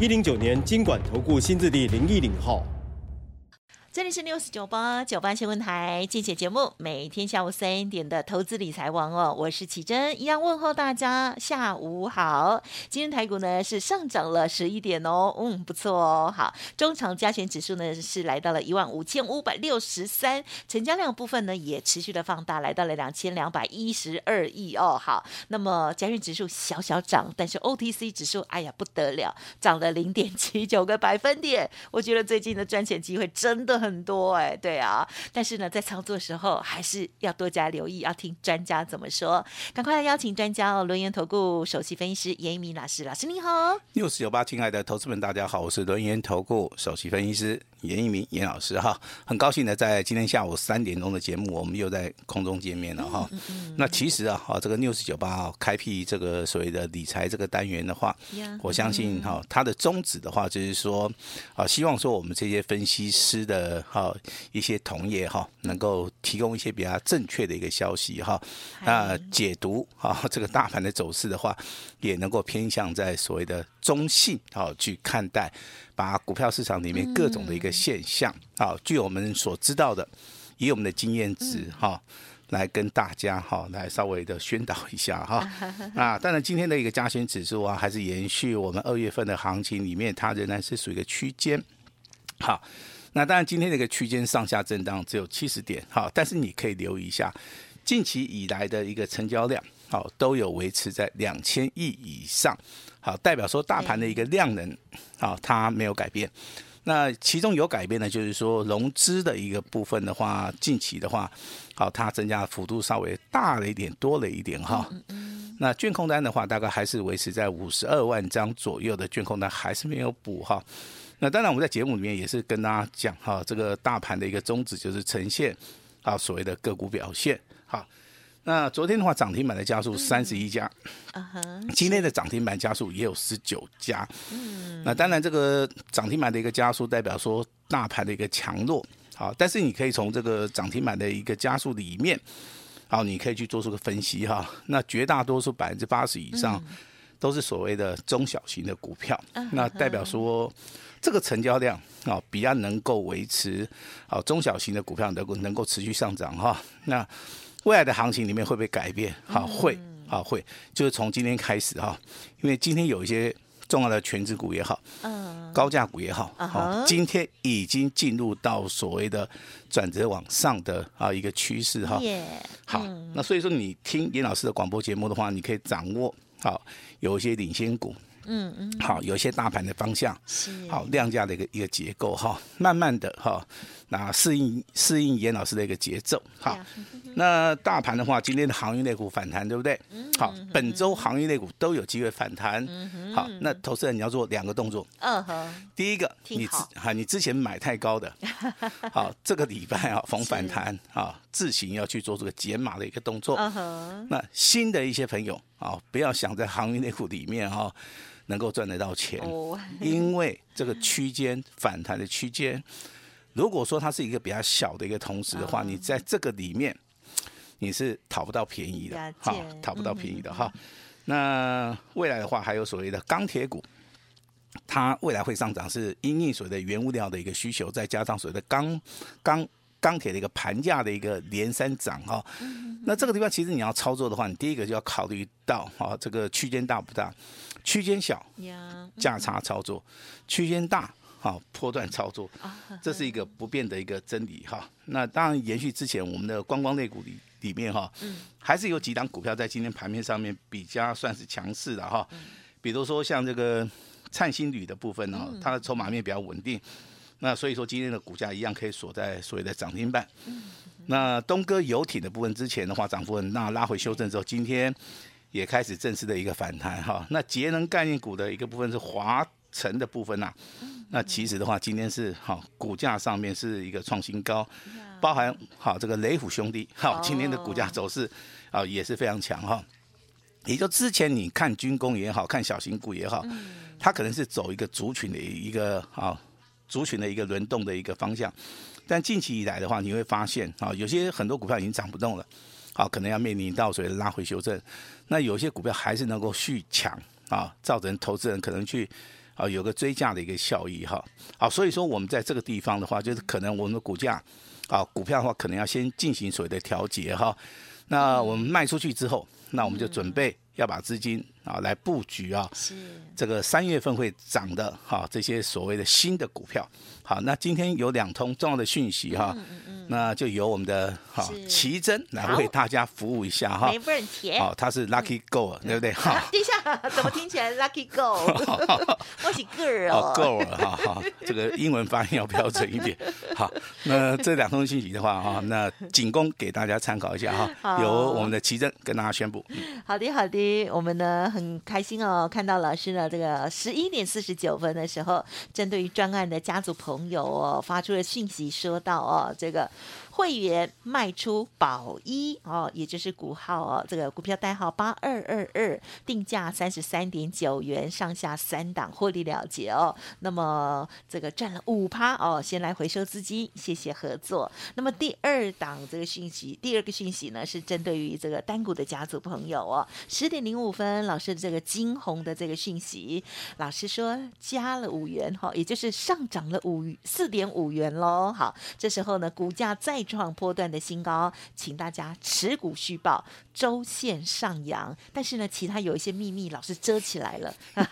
一零九年金管投顾新字第零一零号。这里是 News 九八九八新闻台，精选节目，每天下午三点的投资理财王哦，我是奇珍，一样问候大家下午好。今天台股呢是上涨了十一点哦，嗯，不错哦。好，中长加权指数呢是来到了一万五千五百六十三，成交量部分呢也持续的放大，来到了两千两百一十二亿哦。好，那么加权指数小小涨，但是 OTC 指数哎呀不得了，涨了零点七九个百分点。我觉得最近的赚钱机会真的很。多哎，对啊，但是呢，在操作时候还是要多加留意，要听专家怎么说。赶快来邀请专家哦，轮言投顾首席分析师严一鸣老师，老师你好。六四九八，亲爱的投资们，大家好，我是轮言投顾首席分析师。严一鸣严老师哈，很高兴呢在今天下午三点钟的节目，我们又在空中见面了哈。嗯嗯嗯、那其实啊，哈，这个 News 九八啊，开辟这个所谓的理财这个单元的话，嗯、我相信哈，它的宗旨的话就是说，啊，希望说我们这些分析师的哈一些同业哈，能够提供一些比较正确的一个消息哈，那解读啊 这个大盘的走势的话，也能够偏向在所谓的中性啊去看待。把股票市场里面各种的一个现象，啊、嗯，据我们所知道的，以我们的经验值哈，来跟大家哈，来稍微的宣导一下哈。啊，当然今天的一个加权指数啊，还是延续我们二月份的行情里面，它仍然是属于一个区间。好，那当然今天这个区间上下震荡只有七十点，好，但是你可以留意一下，近期以来的一个成交量，好，都有维持在两千亿以上。好，代表说大盘的一个量能，好，它没有改变。那其中有改变的，就是说融资的一个部分的话，近期的话，好，它增加的幅度稍微大了一点，多了一点哈。那券控单的话，大概还是维持在五十二万张左右的券控单，还是没有补哈。那当然，我们在节目里面也是跟大家讲哈，这个大盘的一个宗旨就是呈现啊所谓的个股表现，好。那昨天的话，涨停板的家数三十一家，今天的涨停板家数也有十九家。嗯那当然，这个涨停板的一个加速代表说大盘的一个强弱，好，但是你可以从这个涨停板的一个加速里面，好，你可以去做出个分析哈。那绝大多数百分之八十以上都是所谓的中小型的股票，那代表说这个成交量啊比较能够维持，啊，中小型的股票能够能够持续上涨哈。那未来的行情里面会不会改变？好，会，啊会，就是从今天开始哈，因为今天有一些重要的全值股也好，嗯，高价股也好，好，今天已经进入到所谓的转折往上的啊一个趋势哈。好，那所以说你听严老师的广播节目的话，你可以掌握好有些领先股。嗯嗯，好，有一些大盘的方向，是。好量价的一个一个结构哈，慢慢的哈，那适应适应严老师的一个节奏，哈，那大盘的话，今天的航运类股反弹，对不对？好，本周航运类股都有机会反弹，好，那投资人你要做两个动作，嗯哼，第一个，你之哈你之前买太高的，好，这个礼拜啊逢反弹啊自行要去做这个减码的一个动作，嗯哼，那新的一些朋友啊，不要想在航运类股里面哈。能够赚得到钱，因为这个区间反弹的区间，如果说它是一个比较小的一个同时的话，你在这个里面你是讨不到便宜的，哈，讨不到便宜的哈。那未来的话，还有所谓的钢铁股，它未来会上涨，是因应所谓的原物料的一个需求，再加上所谓的钢钢钢铁的一个盘价的一个连三涨哈。那这个地方其实你要操作的话，你第一个就要考虑到哈，这个区间大不大？区间小，价差操作；区间大，好波段操作，这是一个不变的一个真理哈。那当然，延续之前我们的观光类股里里面哈，还是有几档股票在今天盘面上面比较算是强势的哈。比如说像这个灿星旅的部分呢，它的筹码面比较稳定，那所以说今天的股价一样可以锁在所谓的涨停板。那东哥游艇的部分之前的话涨幅很大，拉回修正之后，今天。也开始正式的一个反弹哈，那节能概念股的一个部分是华晨的部分呐、啊，那其实的话，今天是好股价上面是一个创新高，包含好这个雷虎兄弟，好今天的股价走势啊也是非常强哈。也就之前你看军工也好看小型股也好，它可能是走一个族群的一个啊族群的一个轮动的一个方向，但近期以来的话，你会发现啊有些很多股票已经涨不动了，啊可能要面临到所谓的拉回修正，那有些股票还是能够续强啊，造成投资人可能去。啊，有个追价的一个效益哈，好，所以说我们在这个地方的话，就是可能我们的股价，啊，股票的话可能要先进行所谓的调节哈，那我们卖出去之后，那我们就准备要把资金啊来布局啊，是这个三月份会涨的哈这些所谓的新的股票，好，那今天有两通重要的讯息哈。那就由我们的好奇珍来为大家服务一下哈，没问题。好，他是 Lucky Go，、嗯、对不对？哈、啊，等一下，怎么听起来 Lucky Go？我是 Girl 哦，Go 哈哈，这个英文发音要标准一点。好，那这两通讯息的话哈，那仅供给大家参考一下哈。由我们的奇珍跟大家宣布。好的，好的，我们呢很开心哦，看到老师呢这个十一点四十九分的时候，针对于专案的家族朋友哦发出了讯息，说到哦这个。会员卖出宝一哦，也就是股号哦，这个股票代号八二二二，定价三十三点九元，上下三档获利了结哦。那么这个赚了五趴哦，先来回收资金，谢谢合作。那么第二档这个讯息，第二个讯息呢是针对于这个单股的家族朋友哦，十点零五分，老师的这个金红的这个讯息，老师说加了五元哈，也就是上涨了五四点五元喽。好，这时候呢股价再。创波段的新高，请大家持股续报，周线上扬。但是呢，其他有一些秘密老是遮起来了，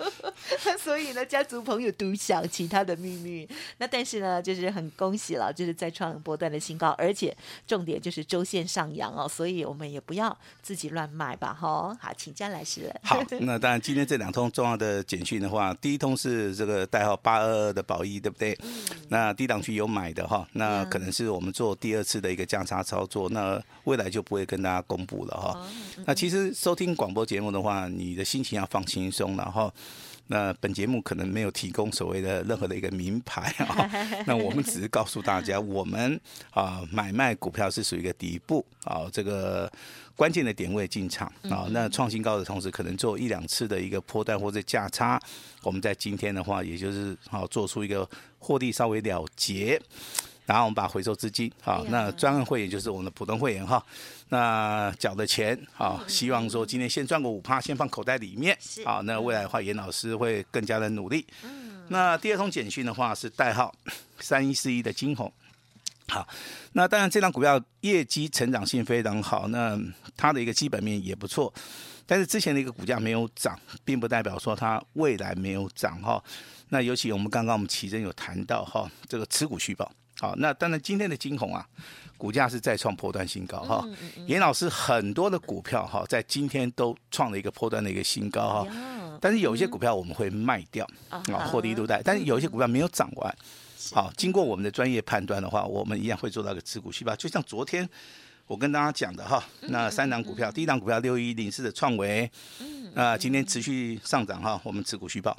所以呢，家族朋友独享其他的秘密。那但是呢，就是很恭喜了，就是再创波段的新高，而且重点就是周线上扬哦，所以我们也不要自己乱卖吧，哈。好，请江来师。好，那当然今天这两通重要的简讯的话，第一通是这个代号八二二的宝一，对不对？嗯、那低档区有买的哈，那可。可能是我们做第二次的一个价差操作，那未来就不会跟大家公布了哈。那其实收听广播节目的话，你的心情要放轻松，然后那本节目可能没有提供所谓的任何的一个名牌啊，那我们只是告诉大家，我们啊买卖股票是属于一个底部啊这个。关键的点位进场啊，那创新高的同时，可能做一两次的一个波段或者价差。我们在今天的话，也就是好做出一个获利稍微了结，然后我们把回收资金好，那专案会员就是我们的普通会员哈，那缴的钱啊，希望说今天先赚个五趴，先放口袋里面好，那未来的话，严老师会更加的努力。那第二通简讯的话是代号 三一四一的金红。好，那当然这张股票业绩成长性非常好，那它的一个基本面也不错，但是之前的一个股价没有涨，并不代表说它未来没有涨哈。那尤其我们刚刚我们奇珍有谈到哈，这个持股续抱。好，那当然今天的金红啊，股价是再创破段新高哈。严老师很多的股票哈，在今天都创了一个破段的一个新高哈，但是有一些股票我们会卖掉啊，获利入袋，但是有一些股票没有涨完。好，经过我们的专业判断的话，我们一样会做到个持股续抱。就像昨天我跟大家讲的哈，那三档股票，第一档股票六一零四的创维，那今天持续上涨哈，我们持股续报。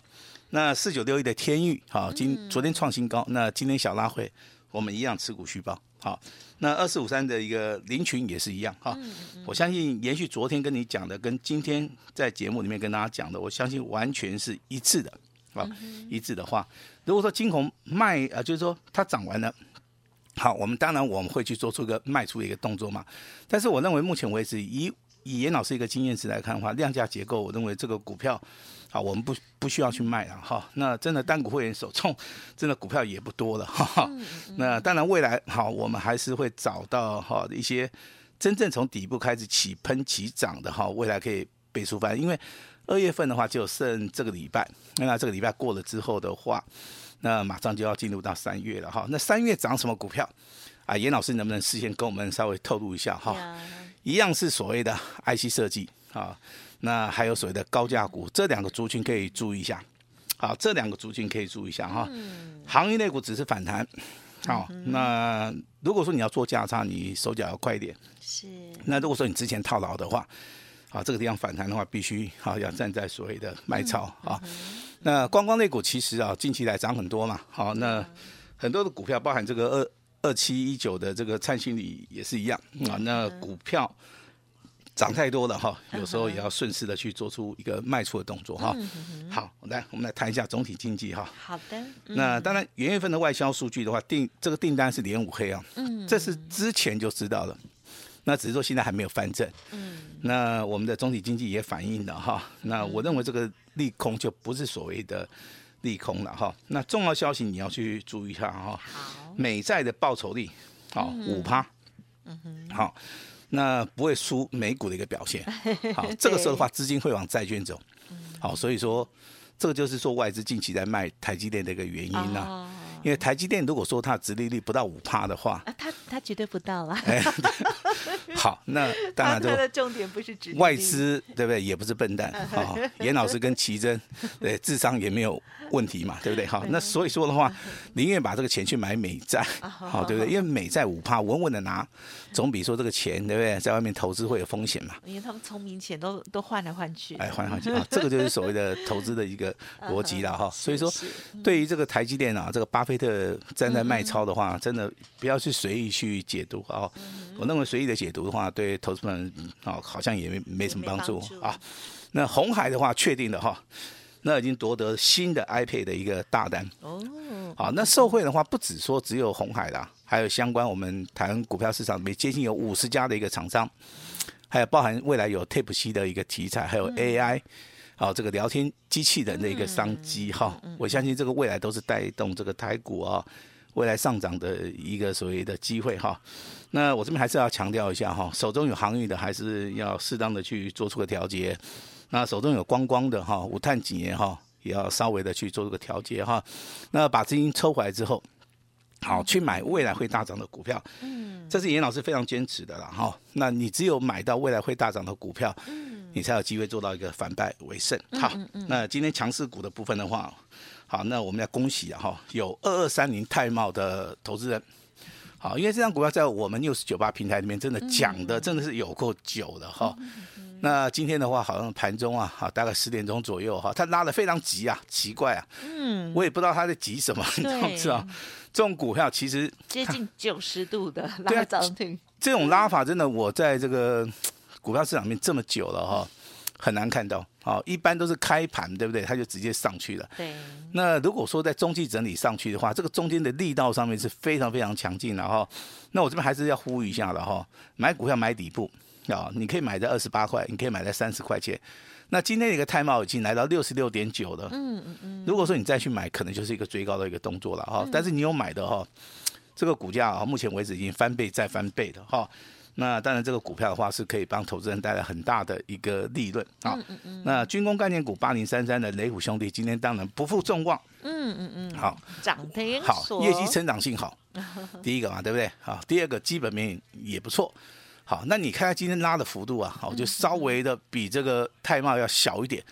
那四九六一的天域，好，今昨天创新高，那今天小拉回，我们一样持股续报。好，那二四五三的一个林群也是一样哈。我相信延续昨天跟你讲的，跟今天在节目里面跟大家讲的，我相信完全是一致的。啊，一致的话，如果说金红卖啊，就是说它涨完了，好，我们当然我们会去做出一个卖出的一个动作嘛。但是我认为目前为止，以以严老师一个经验值来看的话，量价结构，我认为这个股票，啊，我们不不需要去卖了哈。那真的单股会员手中真的股票也不多了哈。那当然未来好，我们还是会找到哈一些真正从底部开始起喷起涨的哈，未来可以倍数翻，因为。二月份的话就剩这个礼拜，那这个礼拜过了之后的话，那马上就要进入到三月了哈。那三月涨什么股票？啊，严老师能不能事先跟我们稍微透露一下哈？一样是所谓的 IC 设计啊，那还有所谓的高价股，这两个族群可以注意一下。好，这两个族群可以注意一下哈。行业类股只是反弹，好，那如果说你要做价差，你手脚要快一点。是。那如果说你之前套牢的话。啊，这个地方反弹的话，必须好要站在所谓的卖超啊。那观光类股其实啊，近期来涨很多嘛。好，那很多的股票，包含这个二二七一九的这个灿星里也是一样啊。那股票涨太多了哈，有时候也要顺势的去做出一个卖出的动作哈。好，来我们来谈一下总体经济哈。好的。那当然，元月份的外销数据的话，订这个订单是连五黑啊。嗯。这是之前就知道了。那只是说现在还没有翻正，嗯，那我们的总体经济也反映了哈，那我认为这个利空就不是所谓的利空了哈。那重要消息你要去注意一下哈，好，美债的报酬率好五趴，好，那不会输美股的一个表现，好，这个时候的话资金会往债券走，好，所以说这个就是说外资近期在卖台积电的一个原因呐。因为台积电如果说它的殖利率不到五趴的话，啊，它它绝对不到了。好，那当然，它的重点不是殖外资对不对？也不是笨蛋。好，严老师跟奇珍，对，智商也没有问题嘛，对不对？好，那所以说的话，宁愿把这个钱去买美债，好，对不对？因为美债五趴，稳稳的拿，总比说这个钱，对不对？在外面投资会有风险嘛。因为他们聪明钱都都换来换去，哎，换来换去啊，这个就是所谓的投资的一个 逻辑了哈。所以说，对于这个台积电啊，这个巴菲特站在卖超的话，真的不要去随意去解读啊。我认为随意的解读的话，对投资人啊，好像也没没什么帮助啊。那红海的话，确定的哈。那已经夺得新的 iPad 的一个大单哦，好，那受惠的话，不只说只有红海啦，还有相关我们台湾股票市场里面接近有五十家的一个厂商，还有包含未来有 Type C 的一个题材，还有 AI，好，这个聊天机器人的一个商机哈，我相信这个未来都是带动这个台股啊未来上涨的一个所谓的机会哈。那我这边还是要强调一下哈，手中有航运的还是要适当的去做出个调节。那手中有光光的哈，无碳几年哈，也要稍微的去做这个调节哈。那把资金抽回来之后，好去买未来会大涨的股票。嗯，这是严老师非常坚持的了哈。那你只有买到未来会大涨的股票，你才有机会做到一个反败为胜。好，那今天强势股的部分的话，好，那我们要恭喜啊哈，有二二三零泰茂的投资人。好，因为这张股票在我们 News98 平台里面真的讲的真的是有够久的哈。那今天的话，好像盘中啊，好，大概十点钟左右哈，他拉的非常急啊，奇怪啊，嗯，我也不知道他在急什么，你知道不知道？这种股票其实接近九十度的 拉涨停，这种拉法真的，我在这个股票市场面这么久了哈，很难看到。哦，一般都是开盘，对不对？它就直接上去了。对。那如果说在中期整理上去的话，这个中间的力道上面是非常非常强劲的哈。那我这边还是要呼吁一下的哈，买股票买底部。啊，你可以买在二十八块，你可以买在三十块钱。那今天的一个泰茂已经来到六十六点九了。嗯嗯嗯。如果说你再去买，可能就是一个追高的一个动作了哈。但是你有买的哈，这个股价啊，目前为止已经翻倍再翻倍的哈。那当然，这个股票的话是可以帮投资人带来很大的一个利润啊。那军工概念股八零三三的雷虎兄弟今天当然不负众望。嗯嗯嗯。好，涨停。好，业绩成长性好。第一个嘛，对不对？好，第二个基本面也不错。好，那你看看今天拉的幅度啊，好，就稍微的比这个泰茂要小一点，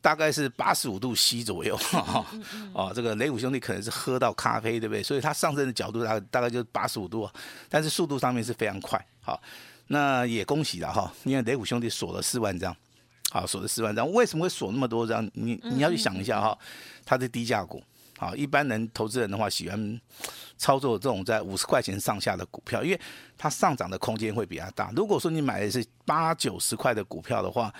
大概是八十五度 C 左右，哈，哦，这个雷虎兄弟可能是喝到咖啡，对不对？所以它上升的角度大概大概就是八十五度，但是速度上面是非常快，好，那也恭喜了哈，因为雷虎兄弟锁了四万张，好，锁了四万张，为什么会锁那么多张？你你要去想一下哈，它是低价股。好，一般人投资人的话喜欢操作这种在五十块钱上下的股票，因为它上涨的空间会比较大。如果说你买的是八九十块的股票的话，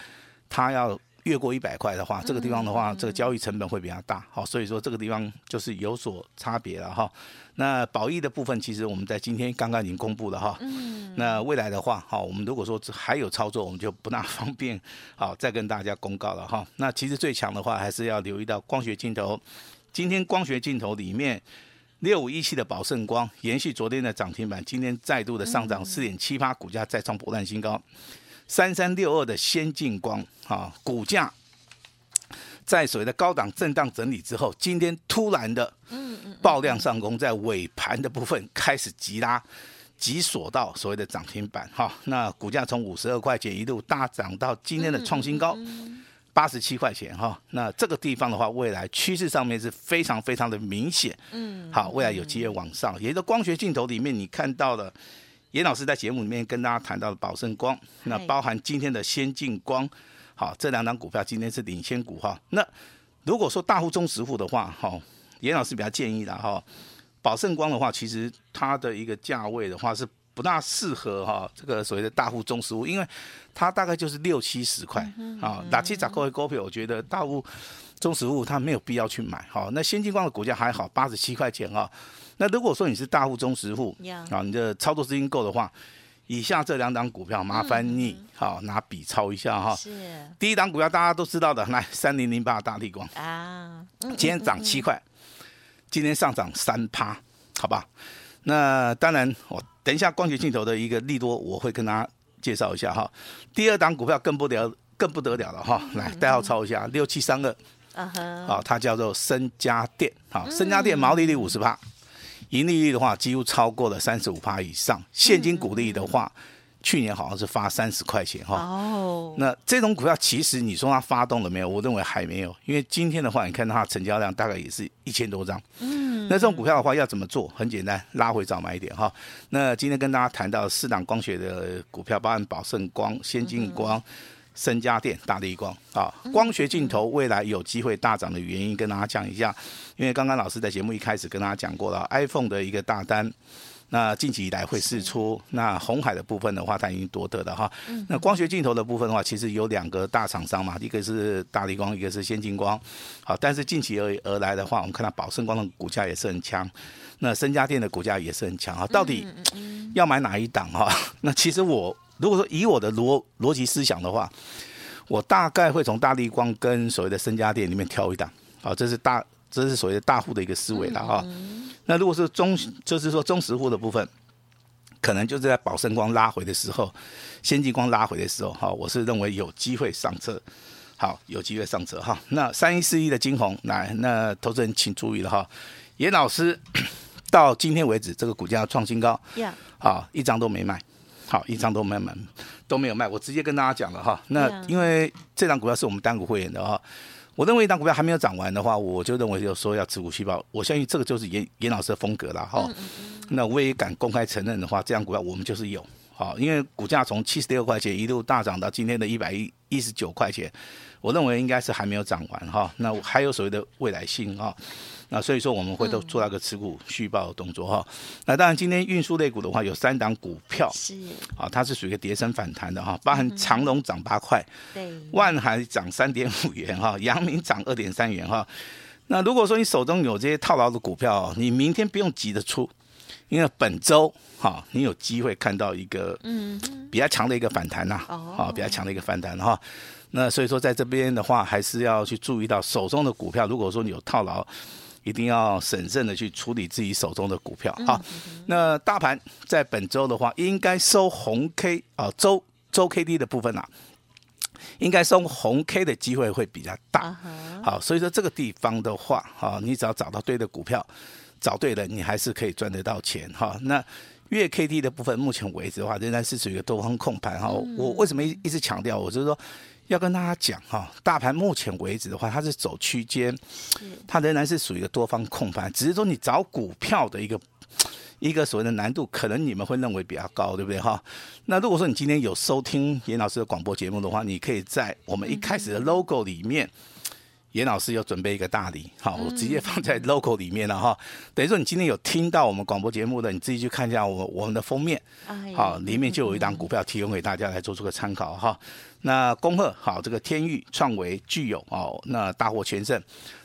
它要越过一百块的话，这个地方的话，这个交易成本会比较大。好，所以说这个地方就是有所差别了哈。那保益的部分，其实我们在今天刚刚已经公布了哈。那未来的话，哈，我们如果说还有操作，我们就不大 方便好再跟大家公告了哈。那其实最强的话，还是要留意到光学镜头。今天光学镜头里面，六五一七的宝盛光延续昨天的涨停板，今天再度的上涨四点七八，股价再创波段新高。三三六二的先进光啊，股价在所谓的高档震荡整理之后，今天突然的爆量上攻，在尾盘的部分开始急拉，急锁到所谓的涨停板哈。那股价从五十二块钱一路大涨到今天的创新高。八十七块钱哈，那这个地方的话，未来趋势上面是非常非常的明显。嗯，好，未来有机会往上。也就是光学镜头里面，你看到了严老师在节目里面跟大家谈到的宝盛光，那包含今天的先进光，好，这两档股票今天是领先股哈。那如果说大户、中实户的话，哈，严老师比较建议的哈，宝盛光的话，其实它的一个价位的话是不大适合哈这个所谓的大户、中实户，因为它大概就是六七十块啊，打七折扣的股票，我觉得大户、中实户它没有必要去买。哈，那先进光的股价还好，八十七块钱哈。那如果说你是大户、中实户啊，你的操作资金够的话。以下这两档股票，麻烦你好拿笔抄一下哈。是。第一档股票大家都知道的，来三零零八大地光啊，今天涨七块，今天上涨三趴，好吧？那当然，我等一下光学镜头的一个利多，我会跟大家介绍一下哈。第二档股票更不得更不得了了哈，来代号抄一下六七三二，啊好，它叫做升家电，好，升家电毛利率五十趴。盈利率的话，几乎超过了三十五趴以上。现金股利的话，嗯、去年好像是发三十块钱哈。哦。那这种股票其实你说它发动了没有？我认为还没有，因为今天的话，你看到它成交量大概也是一千多张。嗯。那这种股票的话要怎么做？很简单，拉回早买一点哈。那今天跟大家谈到四档光学的股票，包含宝盛光、先进光。嗯升家电、大力光啊，光学镜头未来有机会大涨的原因，跟大家讲一下。因为刚刚老师在节目一开始跟大家讲过了，iPhone 的一个大单，那近期以来会释出。那红海的部分的话，它已经夺得了哈。那光学镜头的部分的话，其实有两个大厂商嘛，一个是大力光，一个是先进光。好，但是近期而而来的话，我们看到宝盛光的股价也是很强，那深家电的股价也是很强啊。到底要买哪一档哈？那其实我。如果说以我的逻逻辑思想的话，我大概会从大力光跟所谓的身家店里面挑一档，好，这是大，这是所谓的大户的一个思维了哈。那如果是中，就是说中实户的部分，可能就是在宝盛光拉回的时候，先进光拉回的时候，哈，我是认为有机会上车，好，有机会上车哈。那三一四一的金红，来，那投资人请注意了哈，严老师 到今天为止，这个股价创新高，好，一张都没卖。好，一张都没卖，都没有卖。我直接跟大家讲了哈。那因为这张股票是我们单股会员的哈，我认为一张股票还没有涨完的话，我就认为就说要持股细胞。我相信这个就是严严老师的风格了哈。那我也敢公开承认的话，这张股票我们就是有。好，因为股价从七十六块钱一路大涨到今天的一百一一十九块钱，我认为应该是还没有涨完哈。那还有所谓的未来性哈。那所以说我们会都做那个持股续报的动作哈。嗯、那当然今天运输类股的话有三档股票是啊，它是属于一个跌升反弹的哈，包含长荣涨八块，对，万海涨三点五元哈，阳明涨二点三元哈。那如果说你手中有这些套牢的股票，你明天不用急着出，因为本周哈你有机会看到一个嗯比较强的一个反弹呐，啊比较强的一个反弹哈。那所以说在这边的话还是要去注意到手中的股票，如果说你有套牢。一定要审慎的去处理自己手中的股票。好，那大盘在本周的话，应该收红 K 啊，周周 K D 的部分啊，应该收红 K 的机会会比较大。好，所以说这个地方的话，哈，你只要找到对的股票，找对了，你还是可以赚得到钱。哈，那月 K D 的部分，目前为止的话，仍然是属于一个多方控盘。哈，我为什么一一直强调？我就是说。要跟大家讲哈，大盘目前为止的话，它是走区间，它仍然是属于一个多方控盘，只是说你找股票的一个一个所谓的难度，可能你们会认为比较高，对不对哈？那如果说你今天有收听严老师的广播节目的话，你可以在我们一开始的 logo 里面，严老师有准备一个大礼，好，我直接放在 logo 里面了哈。等于说你今天有听到我们广播节目的，你自己去看一下我我们的封面，好，里面就有一档股票提供给大家来做出个参考哈。那恭贺好，这个天域创维具有哦，那大获全胜。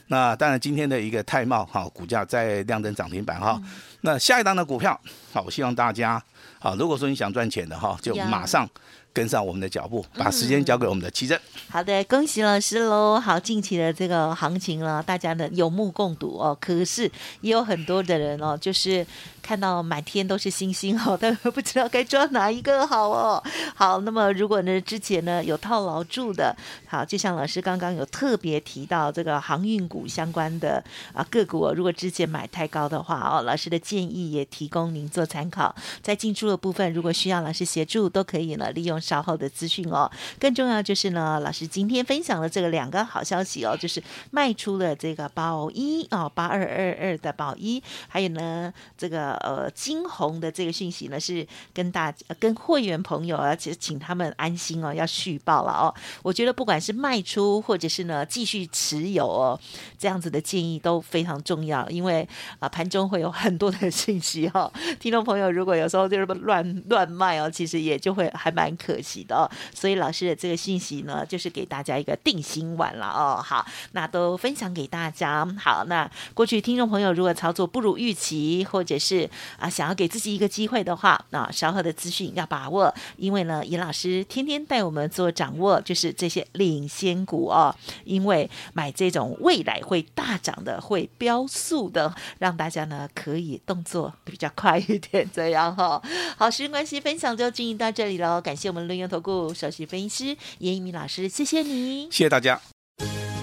那当然今天的一个泰茂哈，股价在亮灯涨停板哈。那下一档的股票好，我希望大家好，如果说你想赚钱的哈，就马上。跟上我们的脚步，把时间交给我们的奇珍。好的，恭喜老师喽！好，近期的这个行情了，大家呢有目共睹哦。可是也有很多的人哦，就是看到满天都是星星哦，但 不知道该抓哪一个好哦。好，那么如果呢之前呢有套牢住的，好，就像老师刚刚有特别提到这个航运股相关的啊个股，如果之前买太高的话哦，老师的建议也提供您做参考。在进出的部分，如果需要老师协助，都可以呢利用。稍后的资讯哦。更重要就是呢，老师今天分享了这个两个好消息哦，就是卖出了这个宝一哦，八二二二的宝一，还有呢这个呃金红的这个讯息呢，是跟大跟会员朋友啊，其实请他们安心哦，要续报了哦。我觉得不管是卖出或者是呢继续持有哦，这样子的建议都非常重要，因为啊盘中会有很多的信息哈、哦，听众朋友如果有时候就是乱乱卖哦，其实也就会还蛮可惜的哦。所以老师的这个信息呢，就是给大家一个定心丸了哦。好，那都分享给大家。好，那过去听众朋友如果操作不如预期，或者是啊想要给自己一个机会的话，那稍后的资讯要把握，因为呢，尹老师天天带我们做掌握，就是这些领先股哦。因为买这种未来会大涨的、会飙速的，让大家呢可以动作比较快一点，这样哈、哦。好，时间关系，分享就进行到这里喽。感谢我们论元投顾首席分析师严一鸣老师，谢谢你，谢谢大家。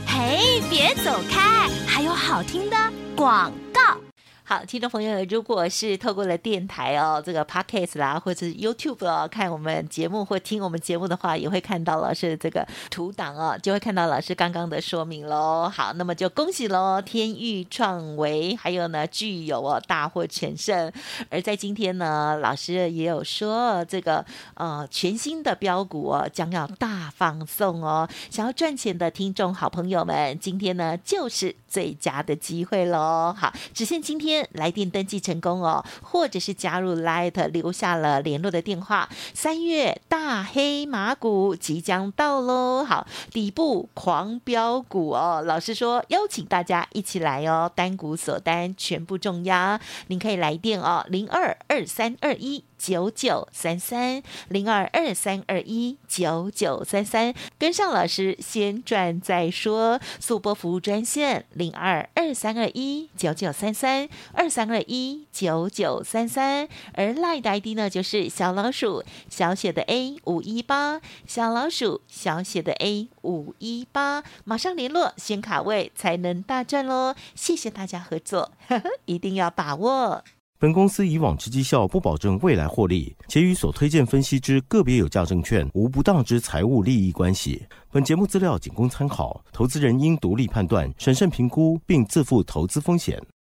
嘿，别走开，还有好听的广告。好，听众朋友，如果是透过了电台哦，这个 Podcast 啦，或者是 YouTube 哦，看我们节目或听我们节目的话，也会看到老师的这个图档哦，就会看到老师刚刚的说明喽。好，那么就恭喜喽，天域创维，还有呢，聚友哦，大获全胜。而在今天呢，老师也有说，这个呃全新的标股哦，将要大放送哦。想要赚钱的听众好朋友们，今天呢就是最佳的机会喽。好，只限今天。来电登记成功哦，或者是加入 Light 留下了联络的电话。三月大黑马股即将到喽，好，底部狂飙股哦。老师说邀请大家一起来哦，单股锁单全部重压，您可以来电哦，零二二三二一。九九三三零二二三二一九九三三，跟上老师先赚再说，速播服务专线零二二三二一九九三三二三二一九九三三，而赖的 ID 呢就是小老鼠小写的 A 五一八，小老鼠小写的 A 五一八，马上联络先卡位才能大赚喽！谢谢大家合作，呵呵，一定要把握。本公司以往之绩效不保证未来获利，且与所推荐分析之个别有价证券无不当之财务利益关系。本节目资料仅供参考，投资人应独立判断、审慎评估，并自负投资风险。